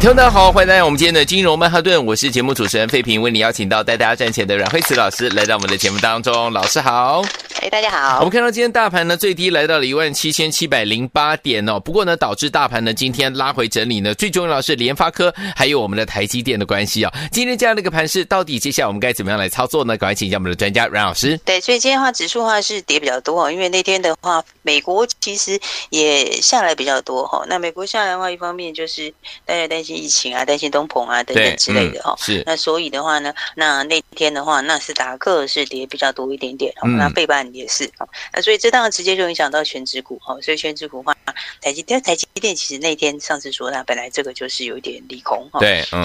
听众大家好，欢迎来到我们今天的金融曼哈顿，我是节目主持人费平，为你邀请到带大家赚钱的阮慧慈老师来到我们的节目当中，老师好。哎，大家好。我们看到今天大盘呢，最低来到了一万七千七百零八点哦。不过呢，导致大盘呢今天拉回整理呢，最重要的是联发科还有我们的台积电的关系啊、哦。今天这样的一个盘势，到底接下来我们该怎么样来操作呢？赶快请教我们的专家阮老师。对，所以今天的话，指数的话是跌比较多哦，因为那天的话，美国其实也下来比较多哈。那美国下来的话，一方面就是大家担心疫情啊，担心东鹏啊等等之类的哈、嗯。是。那所以的话呢，那那天的话，纳斯达克是跌比较多一点点，嗯、那背半也是那所以这当然直接就影响到全指股哈，所以全指股的话，台积电台积电其实那天上次说它本来这个就是有一点利空哈，对，嗯，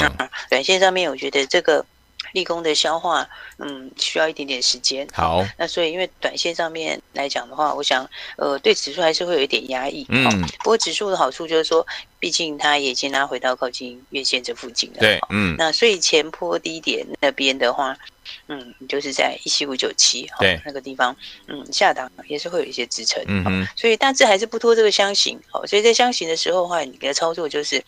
短线上面我觉得这个利空的消化，嗯，需要一点点时间。好，那所以因为短线上面来讲的话，我想呃对指数还是会有一点压抑，嗯，不过指数的好处就是说，毕竟它也已经拉回到靠近月线这附近了，对，嗯，那所以前坡低点那边的话。嗯，就是在一七五九七哈那个地方，嗯，下档也是会有一些支撑，嗯嗯，所以大致还是不拖这个箱型，好，所以在箱型的时候的话，你的操作就是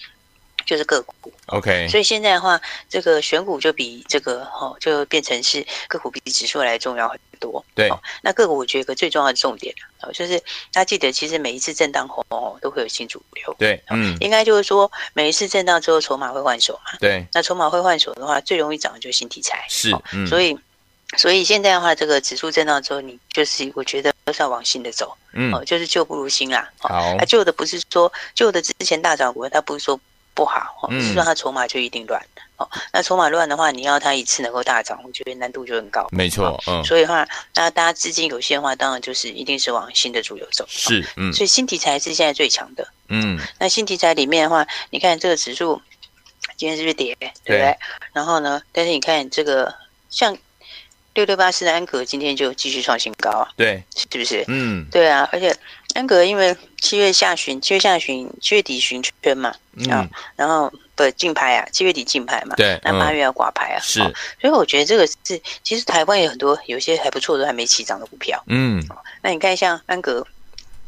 就是个股，OK，所以现在的话，这个选股就比这个哈就变成是个股比指数来重要很多，对，那个股我觉得个最重要的重点就是大家记得，其实每一次震荡后都会有新主流，对，嗯，应该就是说每一次震荡之后筹码会换手嘛，对，那筹码会换手的话，最容易涨的就是新题材，是，嗯，所以。所以现在的话，这个指数震荡之后，你就是我觉得都是要往新的走，嗯，就是旧不如新啦。好，啊，旧的不是说旧的之前大涨股，它不是说不好，嗯，是说它筹码就一定乱。哦，那筹码乱的话，你要它一次能够大涨，我觉得难度就很高。没错，嗯，所以的话，那大家资金有限的话，当然就是一定是往新的主流走。是，嗯，所以新题材是现在最强的。嗯，那新题材里面的话，你看这个指数今天是不是跌？对不对？然后呢，但是你看这个像。六六八四的安格今天就继续创新高啊，对，是不是？嗯，对啊，而且安格因为七月下旬、七月下旬、七月底旬圈嘛，啊，然后不竞拍啊，七月底竞拍嘛，对，那八月要挂牌啊，是，所以我觉得这个是，其实台湾有很多有些还不错的，还没起涨的股票，嗯，那你看像安格。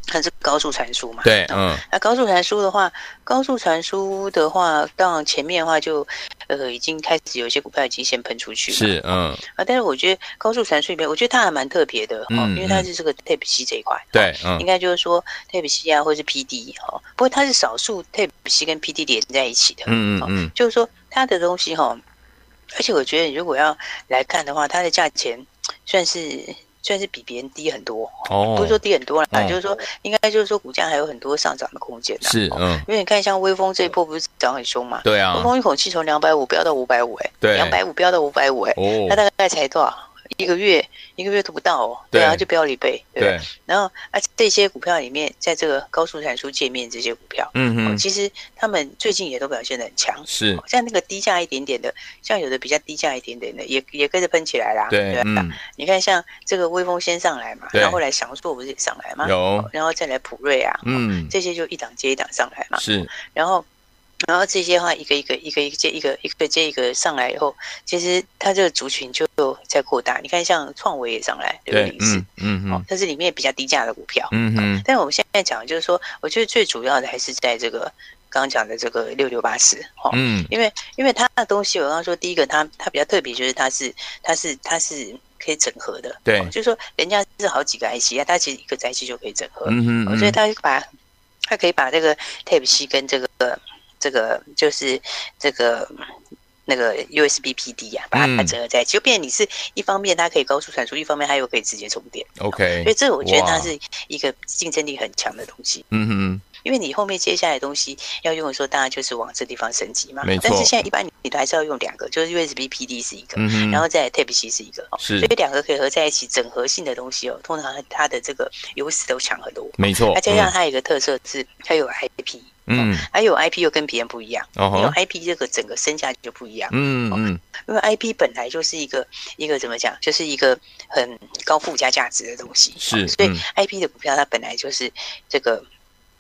它是高速传输嘛？对，嗯，那高速传输的话，高速传输的话，当然前面的话就，呃，已经开始有一些股票已经先喷出去了，是，嗯，啊，但是我觉得高速传输里面，我觉得它还蛮特别的，嗯，因为它是这个 Type C 这一块，对，嗯，应该就是说 Type C 啊，或是 PD 哈，不过它是少数 Type C 跟 PD 连在一起的，嗯嗯嗯，就是说它的东西哈，而且我觉得如果要来看的话，它的价钱算是。算是比别人低很多，哦，不是说低很多啦，哦、就是说应该就是说股价还有很多上涨的空间。是，嗯，因为你看像微风这一波不是涨很凶嘛？对啊，微风一口气从两百五飙到五百五，哎，对，两百五飙到五百五，哎，哦，它大概才多少？一个月，一个月都不到哦，对啊，就飙了一倍，对，对。然后啊，这些股票里面，在这个高速传输界面这些股票，嗯嗯，其实他们最近也都表现得很强，是。像那个低价一点点的，像有的比较低价一点点的，也也跟着喷起来啦，对，对吧？你看像这个威风先上来嘛，然后后来祥硕不是也上来嘛？有，然后再来普瑞啊，嗯，这些就一档接一档上来嘛，是。然后。然后这些话一个一个一个一个接一个一个接一个上来以后，其实它这个族群就在扩大。你看，像创维也上来，对不对？是，嗯嗯，它是里面比较低价的股票，嗯嗯。但是我们现在讲的就是说，我觉得最主要的还是在这个刚刚讲的这个六六八四，哈，嗯，因为因为它的东西，我刚刚说第一个，它它比较特别，就是它是它是它是可以整合的，对，就是说人家是好几个 IC 啊，它其实一个 IC 就可以整合，嗯嗯，所以它把它可以把这个 Type C 跟这个。这个就是这个那个 USB PD 呀、啊，把它整合在一起，就变成你是一方面它可以高速传输，一方面它又可以直接充电。OK，所以这我觉得它是一个竞争力很强的东西。嗯哼，因为你后面接下来的东西要用的时候，当然就是往这地方升级嘛。没错。但是现在一般你都还是要用两个，就是 USB PD 是一个，嗯、然后再 Type C 是一个。是。所以两个可以合在一起，整合性的东西哦，通常它的这个优势都强很多。没错。再加上它有一个特色是它有 IP。嗯，还有 IP 又跟别人不一样，因为 IP 这个整个身价就不一样。嗯嗯，因为 IP 本来就是一个一个怎么讲，就是一个很高附加价值的东西，是，所以 IP 的股票它本来就是这个。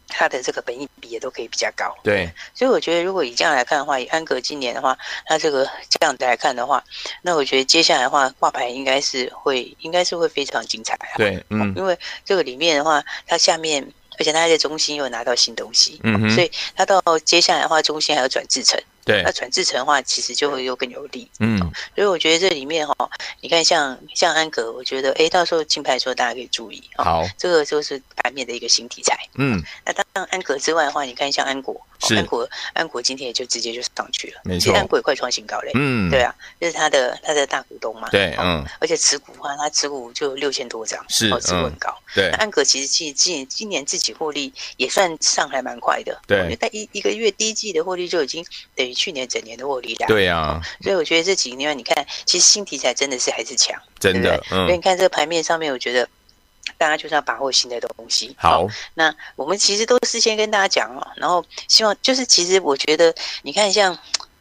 它的这个本益比也都可以比较高，对，所以我觉得如果以这样来看的话，以安格今年的话，它这个这样子来看的话，那我觉得接下来的话挂牌应该是会，应该是会非常精彩啊。对，嗯，因为这个里面的话，它下面，而且它还在中心又拿到新东西，嗯哼，所以它到接下来的话，中心还要转制程。对，那转制成的话，其实就会又更有利。嗯，所以我觉得这里面哈，你看像像安格，我觉得哎，到时候竞拍的时候大家可以注意。好，这个就是盘面的一个新题材。嗯，那当然安格之外的话，你看像安国，安国，安国今天也就直接就上去了。没错，其实安国也快创新高嘞。嗯，对啊，这是他的他的大股东嘛。对，嗯，而且持股的话，他持股就六千多张，是，持股很高。对，安格其实今今今年自己获利也算上还蛮快的。对，在一一个月第一季的获利就已经等于去年整年的获。对呀、啊，所以我觉得这几年你看，其实新题材真的是还是强，真的。对对嗯，所以你看这个盘面上面，我觉得大家就是要把握新的东西。好，哦、那我们其实都事先跟大家讲哦，然后希望就是其实我觉得你看像。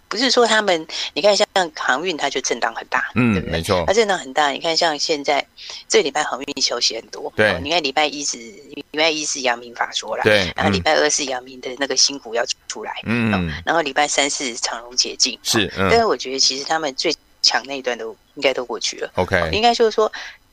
不是说他们，你看像航运，它就震荡很大，嗯，对不对？没错，它震荡很大。你看像现在这礼拜航运休息很多，对。哦、你看礼拜一是礼拜一是阳明法说了，对。然后礼拜二是阳明的那个新股要出来，嗯、哦。然后礼拜三是长荣解禁，是。嗯、但是我觉得其实他们最强那一段都应该都过去了，OK、哦。应该就是说，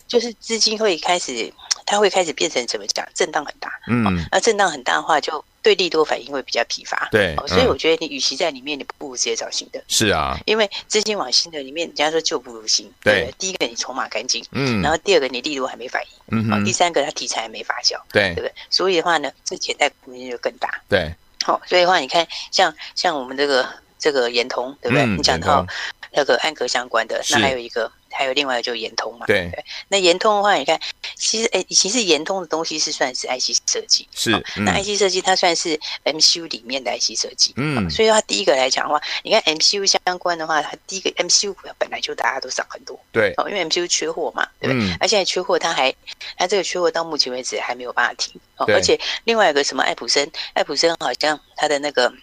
就是资金会开始，它会开始变成怎么讲？震荡很大，嗯。哦、那震荡很大的话就。对利多反应会比较疲乏，对，所以我觉得你与其在里面，你不如直接找新的。是啊，因为资金往新的里面，人家说旧不如新。对，第一个你筹码干净，嗯，然后第二个你利多还没反应，嗯哼，第三个它题材还没发酵，对，对不对？所以的话呢，这潜在空间就更大。对，好，所以的话，你看像像我们这个这个延通，对不对？你讲到那个安格相关的，那还有一个。还有另外一个就是延通嘛，对，对，那延通的话，你看，其实哎，其实延通的东西是算是 IC 设计，是，嗯、那 IC 设计它算是 MCU 里面的 IC 设计，嗯，所以它第一个来讲的话，你看 MCU 相关的话，它第一个 MCU 本来就大家都涨很多，对，哦，因为 MCU 缺货嘛，对不对？嗯、而且缺货，它还，它这个缺货到目前为止还没有办法停，哦，而且另外一个什么爱普生，爱普生好像它的那个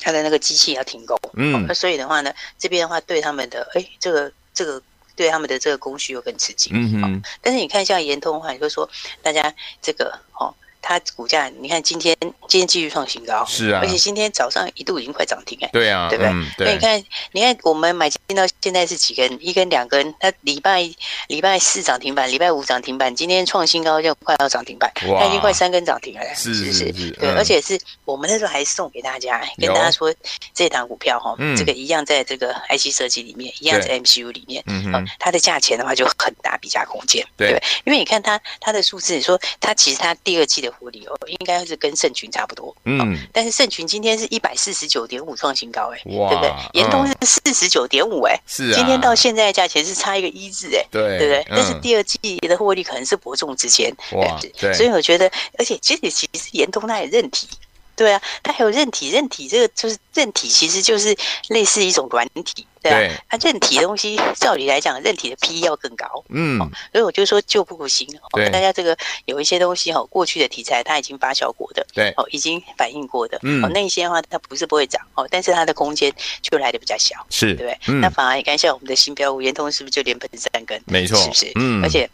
它的那个机器要停工，嗯，那、哦、所以的话呢，这边的话对他们的，哎，这个这个。对他们的这个供需又更刺激，嗯哼、哦。但是你看，像严通的话，你就说大家这个哦。它股价，你看今天今天继续创新高，是啊，而且今天早上一度已经快涨停哎，对啊，对不对？嗯、对。所以你看，你看我们买进到现在是几根？一根两根，它礼拜礼拜四涨停板，礼拜五涨停板，今天创新高就快要涨停板，哇它已经快三根涨停了，是是是，对，嗯、而且是我们那时候还送给大家，跟大家说这档股票哈，嗯、这个一样在这个 IC 设计里面，一样在 MCU 里面，嗯哼，它的价钱的话就很大比价空间，对，对，因为你看它它的数字，你说它其实它第二季的获利哦，应该。是跟盛群差不多，嗯，但是盛群今天是一百四十九点五创新高，哎，对不对？延通是四十九点五，哎，是啊，今天到现在的价钱是差一个一字，哎，对，对不对？但是第二季的获利可能是伯仲之间，哇，对，所以我觉得，而且其实其实延通他也认体。对啊，它还有韧体，韧体这个就是韧体，其实就是类似一种软体，对啊。对它韧体的东西，照理来讲，韧体的 PE 要更高，嗯、哦，所以我就说旧不行。大家这个有一些东西哈、哦，过去的题材它已经发酵过的，对，哦，已经反映过的，嗯，哦，那些的话它不是不会涨，哦，但是它的空间就来的比较小，是，对不对？嗯、那反而你看像我们的新标五元通是不是就连喷三根？没错，是不是？嗯，而且。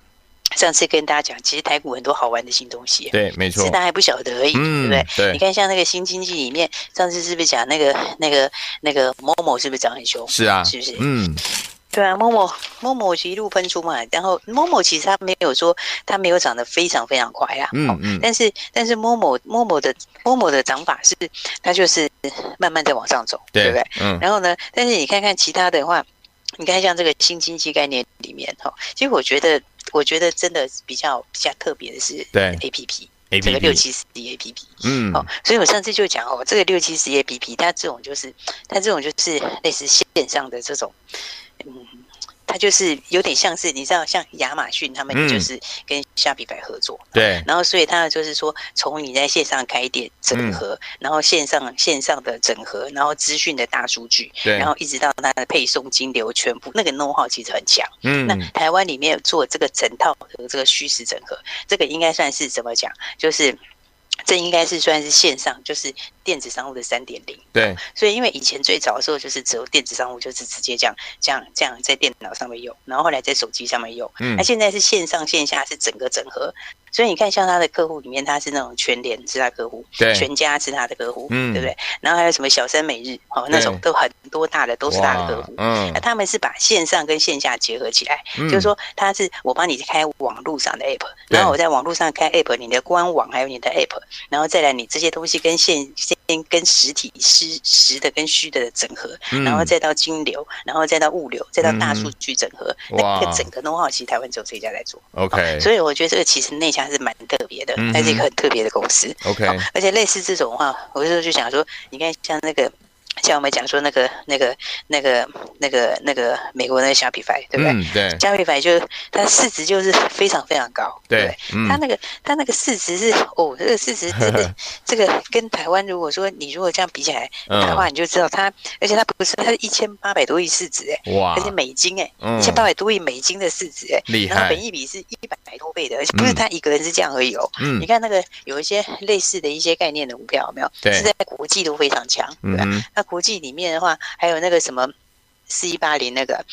上次跟大家讲，其实台股很多好玩的新东西，对，没错，只是大家还不晓得而已，嗯、对不对？对，你看像那个新经济里面，上次是不是讲那个那个那个 Momo 是不是涨很凶？是啊，是不是？嗯，对啊，Momo Momo 一路喷出嘛，然后 Momo 其实它没有说它没有涨得非常非常快啊，嗯嗯，嗯但是但是 Momo Momo 的 Momo 的涨法是它就是慢慢在往上走，对，对不对？嗯，然后呢，但是你看看其他的话，你看像这个新经济概念里面哈，其实我觉得。我觉得真的比较比较特别的是对 A P P，这个六七十一 A P P，嗯，哦，所以我上次就讲哦，这个六七十一 A P P，它这种就是它这种就是类似线上的这种，嗯。它就是有点像是你知道，像亚马逊他们就是跟虾皮牌合作，对，然后所以他就是说，从你在线上开店整合，然后线上线上的整合，然后资讯的大数据，对，然后一直到它的配送金流，全部那个 know how 其实很强。嗯，那台湾里面做这个整套的这个虚实整合，这个应该算是怎么讲？就是。这应该是算是线上，就是电子商务的三点零。对，所以因为以前最早的时候就是只有电子商务，就是直接这样这样这样在电脑上面用，然后后来在手机上面用。嗯，那现在是线上线下是整个整合。所以你看，像他的客户里面，他是那种全联是他客户，对，全家是他的客户，嗯，对不对？然后还有什么小生每日，哦，那种都很多大的都是他的客户，嗯，那他们是把线上跟线下结合起来，嗯、就是说他是我帮你开网络上的 app，然后我在网络上开 app，你的官网还有你的 app，然后再来你这些东西跟线线跟实体实实的跟虚的整合，然后再到金流，然后再到物流，再到大数据整合，嗯、那个整个 know-how 其实台湾只有这一家在做，OK，所以我觉得这个其实内。还是蛮特别的，它是一个很特别的公司。OK，而且类似这种的话，我就就想说，你看像那个。像我们讲说那个、那个、那个、那个、那个美国那个 Shopify，对不对？嗯，对。Shopify 就是它的市值就是非常非常高，对，对。它那个它那个市值是哦，这个市值 真的这个跟台湾如果说你如果这样比起来的话，你就知道它，而且它不是它是一千八百多亿市值哎，哇，而且美金哎，一千八百多亿美金的市值哎，厉害。然后本益比是一百多倍的，而且不是他一个人是这样而已哦。嗯。你看那个有一些类似的一些概念的股票有没有？对。是在国际都非常强，对吧？那。国际里面的话，还有那个什么四一八零那个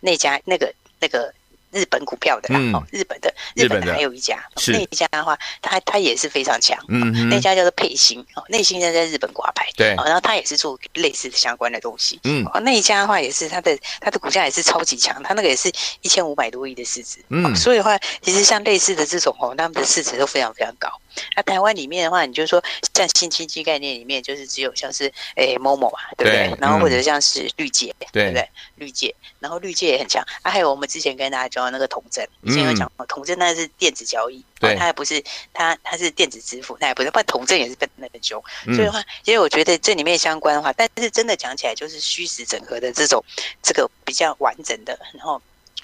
那家那个那个日本股票的啦，哦，日本的日本的。还有一家，那一家的话，它它也是非常强，嗯，那家叫做沛兴哦，沛兴在在日本挂牌，对，然后它也是做类似的相关的东西，嗯，哦，那一家的话也是它的它的股价也是超级强，它那个也是一千五百多亿的市值，嗯，所以的话，其实像类似的这种哦，他们的市值都非常非常高。那台湾里面的话，你就说像新经济概念里面，就是只有像是诶 Momo 啊，对不对？然后或者像是绿界，对不对？绿界，然后绿界也很强。啊，还有我们之前跟大家讲的那个统证，之前有讲过，统证那是电子交易，对，它也不是它它是电子支付，那也不是，不然统证也是跟那个凶。所以的话，其实我觉得这里面相关的话，但是真的讲起来，就是虚实整合的这种这个比较完整的，然后。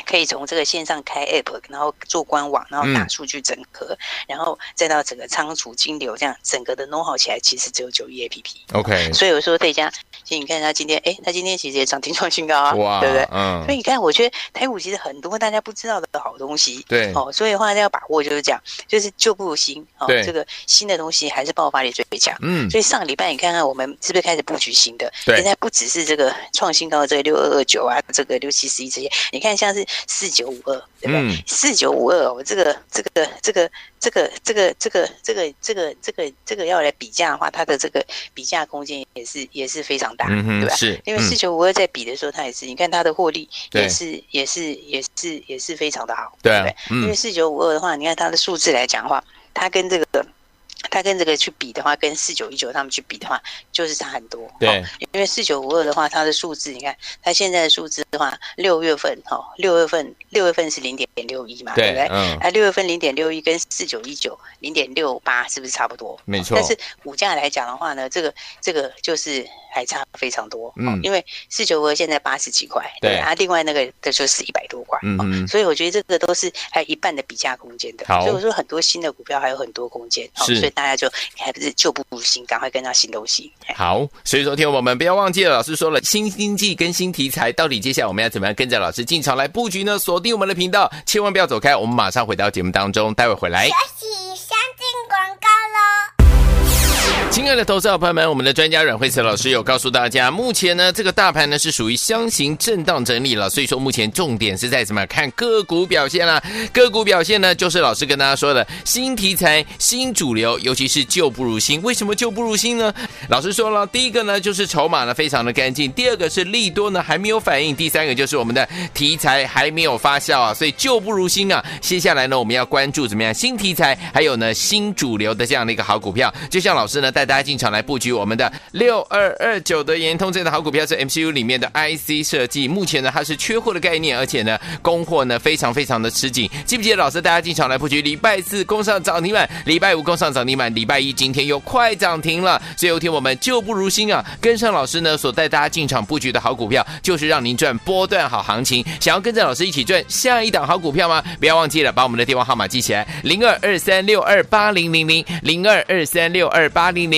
可以从这个线上开 app，然后做官网，然后大数据整合，嗯、然后再到整个仓储金流，这样整个的 know how 起来，其实只有九一 app。OK，所以我说这家，其实你看他今天，哎，他今天其实也涨停创新高啊，哇对不对？嗯。所以你看，我觉得台股其实很多大家不知道的好东西，对哦。所以的话要把握，就是这样，就是旧不如新哦。对。这个新的东西还是爆发力最强。嗯。所以上个礼拜你看看，我们是不是开始布局新的？对。现在不只是这个创新高的这个六二二九啊，这个六七十一这些，你看像是。四九五二，对不对？四九五二，我这个这个这个这个这个这个这个这个这个这个要来比价的话，它的这个比价空间也是也是非常大，对吧？是，因为四九五二在比的时候，它也是，你看它的获利也是也是也是也是非常的好，对不对？因为四九五二的话，你看它的数字来讲的话，它跟这个。它跟这个去比的话，跟四九一九他们去比的话，就是差很多。对，因为四九五二的话，它的数字，你看它现在的数字的话，六月份哈，六月份六月份是零点六一嘛，对不对？嗯。啊，六月份零点六一跟四九一九零点六八是不是差不多？没错。但是股价来讲的话呢，这个这个就是还差非常多。嗯。因为四九五二现在八十几块，对啊，另外那个的就是一百多块。嗯。所以我觉得这个都是还有一半的比价空间的。好。所以我说很多新的股票还有很多空间。是。大家就还不是旧不如新，赶快跟上新东西。好，所以说听我们不要忘记了，老师说了新经济跟新题材，到底接下来我们要怎么样跟着老师进场来布局呢？锁定我们的频道，千万不要走开，我们马上回到节目当中，待会回来。亲爱的投资者朋友们，我们的专家阮慧慈老师有告诉大家，目前呢这个大盘呢是属于箱型震荡整理了，所以说目前重点是在怎么看个股表现啦。个股表现呢，就是老师跟大家说的新题材、新主流，尤其是旧不如新。为什么旧不如新呢？老师说了，第一个呢就是筹码呢非常的干净，第二个是利多呢还没有反应，第三个就是我们的题材还没有发酵啊，所以旧不如新啊。接下来呢我们要关注怎么样新题材，还有呢新主流的这样的一个好股票，就像老师呢。带大家进场来布局我们的六二二九的延通这样的好股票，是 MCU 里面的 IC 设计。目前呢，它是缺货的概念，而且呢，供货呢非常非常的吃紧。记不记得老师大家进场来布局？礼拜四攻上涨停板，礼拜五攻上涨停板，礼拜一今天又快涨停了。所以有天我们旧不如新啊，跟上老师呢所带大家进场布局的好股票，就是让您赚波段好行情。想要跟着老师一起赚下一档好股票吗？不要忘记了把我们的电话号码记起来：零二二三六二八零零零零二二三六二八零零。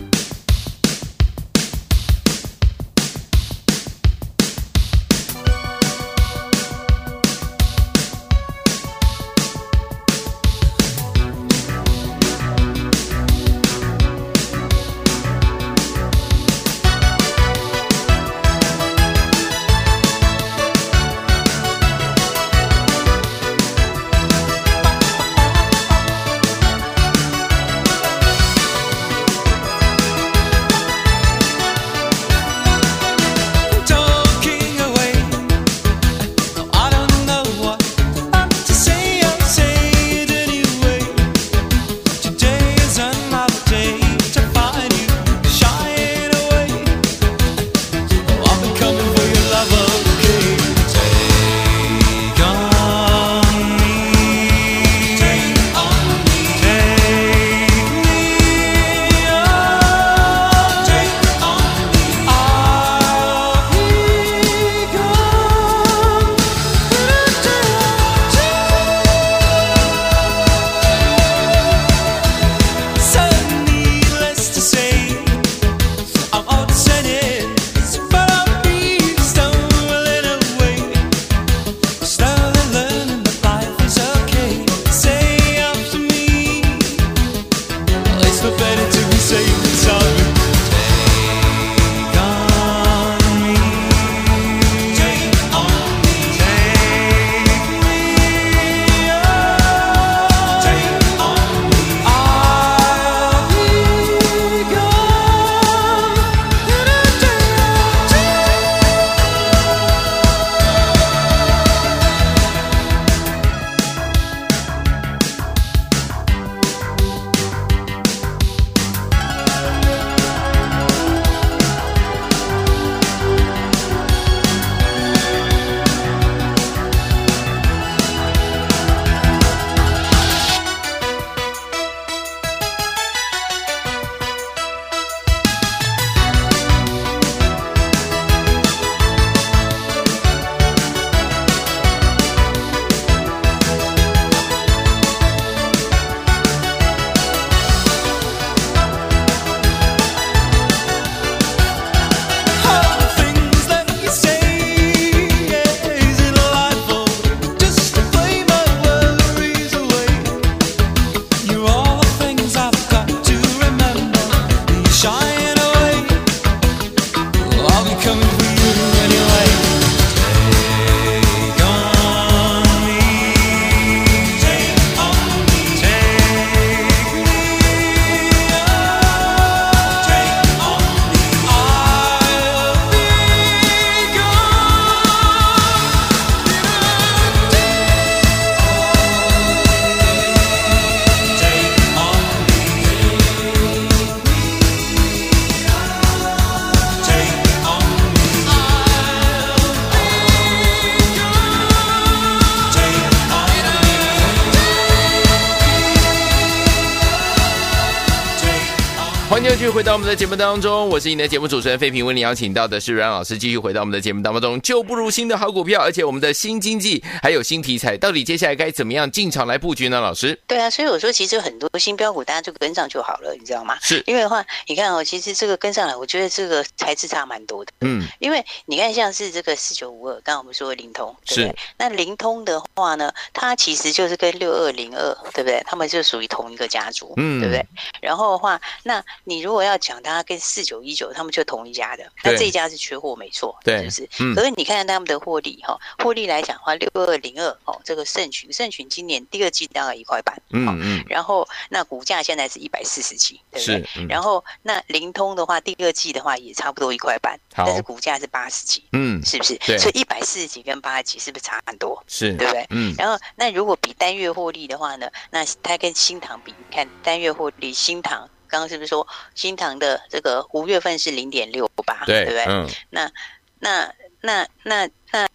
到我们的节目当中，我是你的节目主持人费平，为你邀请到的是阮老师，继续回到我们的节目当中。旧不如新的好股票，而且我们的新经济还有新题材，到底接下来该怎么样进场来布局呢？老师，对啊，所以我说其实很多新标股大家就跟上就好了，你知道吗？是因为的话，你看哦，其实这个跟上来，我觉得这个材质差蛮多的。嗯，因为你看像是这个四九五二，刚刚我们说的灵通，对不对？是那灵通的话呢，它其实就是跟六二零二，对不对？他们就属于同一个家族，嗯，对不对？然后的话，那你如果要讲。它跟四九一九，他们就同一家的，那这一家是缺货没错，对，是不是？嗯、可是你看看他们的获利哈，获利来讲的话，六二零二哦，这个盛群，盛群今年第二季大概一块半，嗯嗯，然后那股价现在是一百四十几，对不对？嗯、然后那灵通的话，第二季的话也差不多一块半，但是股价是八十几，嗯，是不是？对，所以一百四十几跟八十几是不是差很多？是，对不对？嗯，然后那如果比单月获利的话呢，那它跟新塘比，你看单月获利，新唐。刚刚是不是说新塘的这个五月份是零点六八，对不对？嗯，那那那那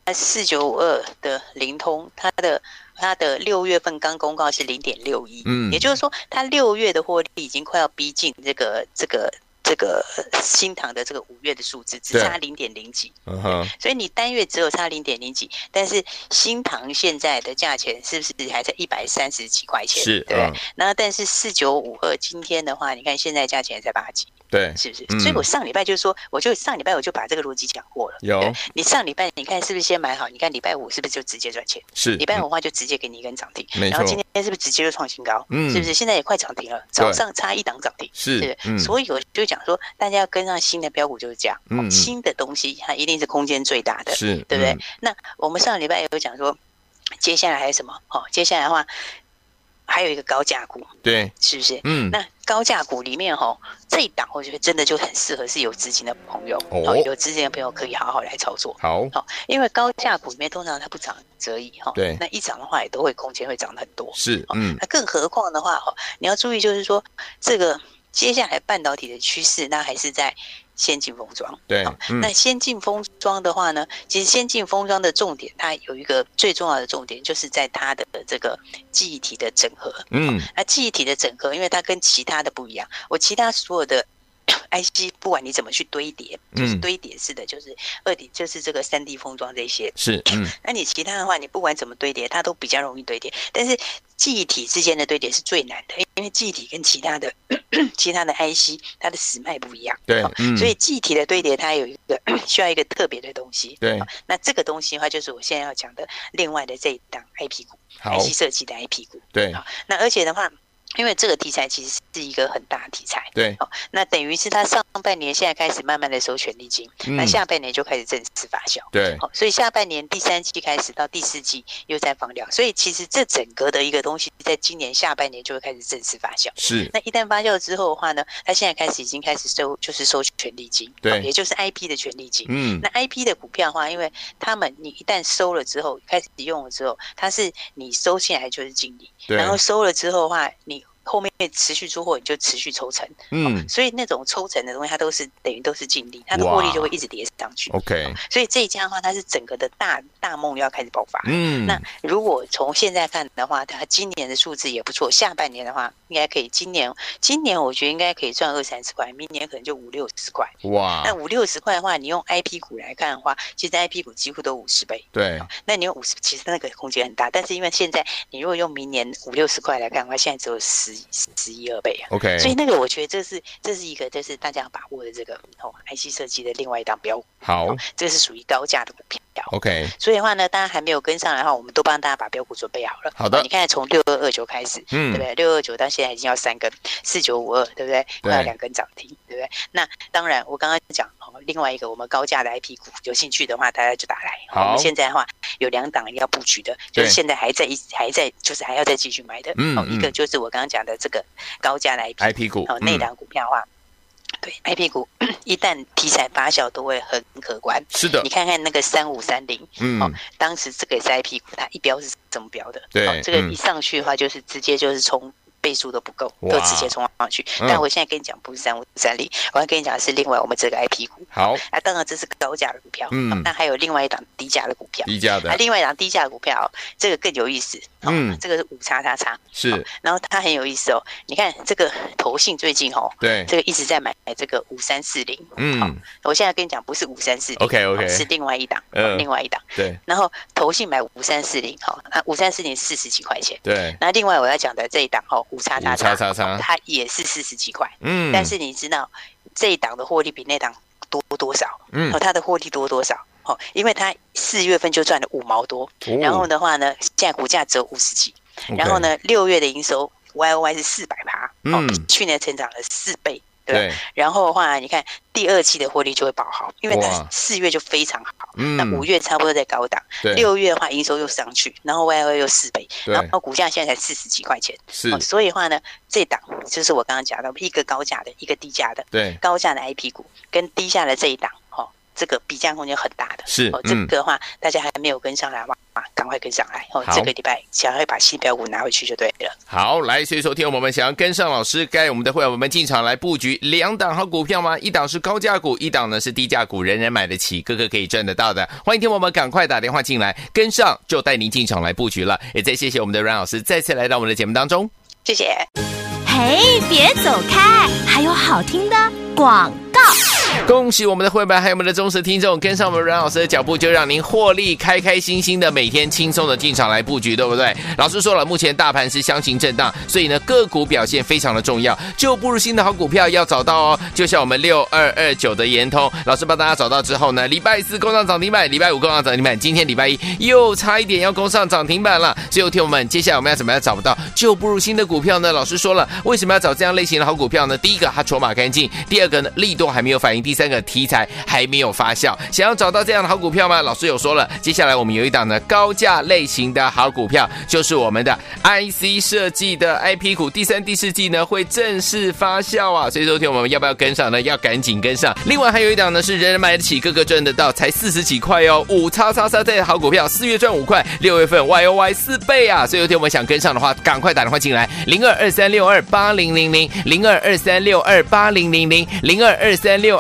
那四九五二的灵通，它的它的六月份刚公告是零点六一，嗯，也就是说它六月的获利已经快要逼近这个这个。这个新塘的这个五月的数字只差零点零几，嗯哼，所以你单月只有差零点零几，但是新塘现在的价钱是不是还在一百三十几块钱？是，对。然后但是四九五二今天的话，你看现在价钱还在八几。对，是不是？嗯、所以我上礼拜就说，我就上礼拜我就把这个逻辑讲过了。有，你上礼拜你看是不是先买好？你看礼拜五是不是就直接赚钱？是，礼拜五的话就直接给你一根涨停。然后今天是不是直接就创新高？嗯，是不是？现在也快涨停了，早上差一档涨停。是，是，嗯、所以我就讲说，大家要跟上新的标股就是这样。嗯，新的东西它一定是空间最大的，是对不对？嗯、那我们上礼拜也有讲说，接下来还有什么？哦，接下来的话。还有一个高价股，对，是不是？嗯，那高价股里面哈，这一档我觉得真的就很适合是有资金的朋友，哦，有资金的朋友可以好好来操作。好，好，因为高价股里面通常它不涨则已哈，对，那一涨的话也都会空间会涨很多。是，嗯，那更何况的话哈，你要注意就是说，这个接下来半导体的趋势，那还是在。先进封装，对，嗯、那先进封装的话呢，其实先进封装的重点，它有一个最重要的重点，就是在它的这个记忆体的整合。嗯，那记忆体的整合，因为它跟其他的不一样，我其他所有的 IC，不管你怎么去堆叠，就是堆叠式的，就是二 D，就是这个三 D 封装这些。是，嗯，那你其他的话，你不管怎么堆叠，它都比较容易堆叠，但是。记忆体之间的堆叠是最难的，因为记忆体跟其他的 其他的 IC 它的死脉不一样，对，嗯、所以记忆体的堆叠它有一个 需要一个特别的东西，对，那这个东西的话就是我现在要讲的另外的这一档 IP 股，IC 设计的 IP 股，对，那而且的话。因为这个题材其实是一个很大的题材，对，哦，那等于是它上半年现在开始慢慢的收权利金，嗯、那下半年就开始正式发酵，对，好，所以下半年第三季开始到第四季又在放量，所以其实这整个的一个东西，在今年下半年就会开始正式发酵，是，那一旦发酵之后的话呢，它现在开始已经开始收，就是收权利金，对，也就是 IP 的权利金，嗯，那 IP 的股票的话，因为他们你一旦收了之后，开始用了之后，它是你收进来就是净利，然后收了之后的话，你。后面持续出货，你就持续抽成，嗯、哦，所以那种抽成的东西，它都是等于都是净利，它的获利就会一直叠上去。OK，所以这一家的话，它是整个的大大梦要开始爆发。嗯，那如果从现在看的话，它今年的数字也不错，下半年的话应该可以。今年今年我觉得应该可以赚二三十块，明年可能就五六十块。哇，那五六十块的话，你用 IP 股来看的话，其实 IP 股几乎都五十倍。对、哦，那你用五十，其实那个空间很大。但是因为现在你如果用明年五六十块来看的话，现在只有十。十一二倍啊，OK，所以那个我觉得这是这是一个就是大家要把握的这个哦，IC 设计的另外一档标。股，好，哦、这是属于高价的股票，OK，所以的话呢，大家还没有跟上来的话，我们都帮大家把标股准备好了，好的，哦、你看从六二二九开始，嗯，对不对？六二九到现在已经要三根，四九五二，对不对？快要两根涨停，对不对？那当然，我刚刚讲哦，另外一个我们高价的 IP 股，有兴趣的话，大家就打来。好，我们现在的话有两档要布局的，就是现在还在一还在就是还要再继续买的，嗯，哦，一个就是我刚刚讲的这个。高价的 IP, IP 股哦，内档股票的话，嗯、对 IP 股一旦题材发酵，都会很可观。是的，你看看那个三五三零，嗯，哦，当时这个也是 IP 股，它一标是怎么标的？对、哦，这个一上去的话，就是直接就是冲倍数都不够，都直接冲上去。但我现在跟你讲，不是三五三零，我要跟你讲的是另外我们这个 IP 股。好，啊，当然这是高价的股票，嗯，那还有另外一档低价的股票，低价的，啊，另外一档低价的股票，这个更有意思，嗯，这个是五叉叉叉，是，然后它很有意思哦，你看这个投信最近哦，对，这个一直在买这个五三四零，嗯，我现在跟你讲，不是五三四零，OK OK，是另外一档，另外一档，对，然后投信买五三四零，好，那，五三四零四十几块钱，对，那另外我要讲的这一档哈，五叉叉叉叉叉，它也是四十几块，嗯，但是你知道这一档的获利比那档多多少？嗯，哦它的获利多多少？哦，因为它四月份就赚了五毛多，然后的话呢，现在股价只有五十几，然后呢，六月的营收 Y O Y 是四百趴，嗯，去年成长了四倍。对，然后的话，你看第二期的获利就会爆好，因为它四月就非常好，那五月差不多在高档，六月的话营收又上去，然后 Y O 又四倍，然后股价现在才四十几块钱，是，所以的话呢，这档就是我刚刚讲到一个高价的，一个低价的，对，高价的 I P 股跟低价的这一档。这个比价空间很大的，是哦，这个的话大家还没有跟上来嘛，啊，赶快跟上来哦，这个礼拜想要把新标股拿回去就对了。好，来，所以说听我们想要跟上老师，该我们的会员们进场来布局两档好股票吗？一档是高价股，一档呢是低价股，人人买得起，个个可以赚得到的。欢迎听我们赶快打电话进来，跟上就带您进场来布局了。也再谢谢我们的阮老师再次来到我们的节目当中，谢谢。嘿，别走开，还有好听的广告。恭喜我们的会员，还有我们的忠实听众，跟上我们阮老师的脚步，就让您获利开开心心的每天轻松的进场来布局，对不对？老师说了，目前大盘是箱型震荡，所以呢个股表现非常的重要，旧不如新的好股票要找到哦。就像我们六二二九的延通，老师帮大家找到之后呢，礼拜四攻上涨停板，礼拜五攻上涨停板，今天礼拜一又差一点要攻上涨停板了。最后听我们，接下来我们要怎么样找不到旧不如新的股票呢？老师说了，为什么要找这样类型的好股票呢？第一个，它筹码干净；第二个呢，力度还没有反应。第三个题材还没有发酵，想要找到这样的好股票吗？老师有说了，接下来我们有一档呢高价类型的好股票，就是我们的 IC 设计的 IP 股，第三、第四季呢会正式发酵啊！所以说，天我们要不要跟上呢？要赶紧跟上。另外还有一档呢是人人买得起、个个赚得到，才四十几块哦，五叉叉叉这好股票，四月赚五块，六月份 Y O Y 四倍啊！所以说，听我们想跟上的话，赶快打电话进来，零二二三六二八零零零，零二二三六二八零零零，零二二三六